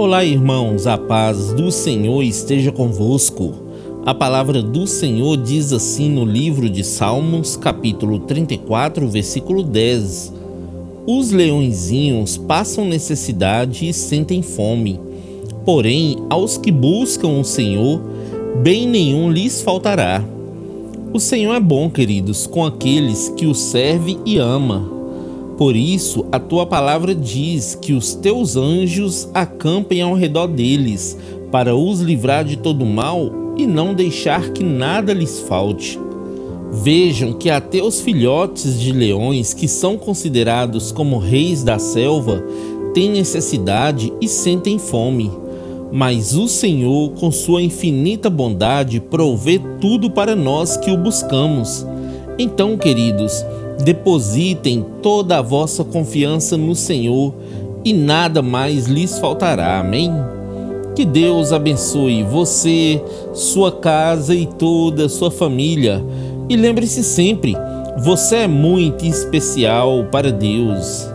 Olá, irmãos, a paz do Senhor esteja convosco. A palavra do Senhor diz assim no livro de Salmos, capítulo 34, versículo 10: Os leõezinhos passam necessidade e sentem fome, porém, aos que buscam o Senhor, bem nenhum lhes faltará. O Senhor é bom, queridos, com aqueles que o serve e ama por isso, a tua palavra diz que os teus anjos acampem ao redor deles, para os livrar de todo mal e não deixar que nada lhes falte. Vejam que até os filhotes de leões, que são considerados como reis da selva, têm necessidade e sentem fome. Mas o Senhor, com sua infinita bondade, provê tudo para nós que o buscamos. Então, queridos, Depositem toda a vossa confiança no Senhor e nada mais lhes faltará. Amém? Que Deus abençoe você, sua casa e toda a sua família. E lembre-se sempre, você é muito especial para Deus.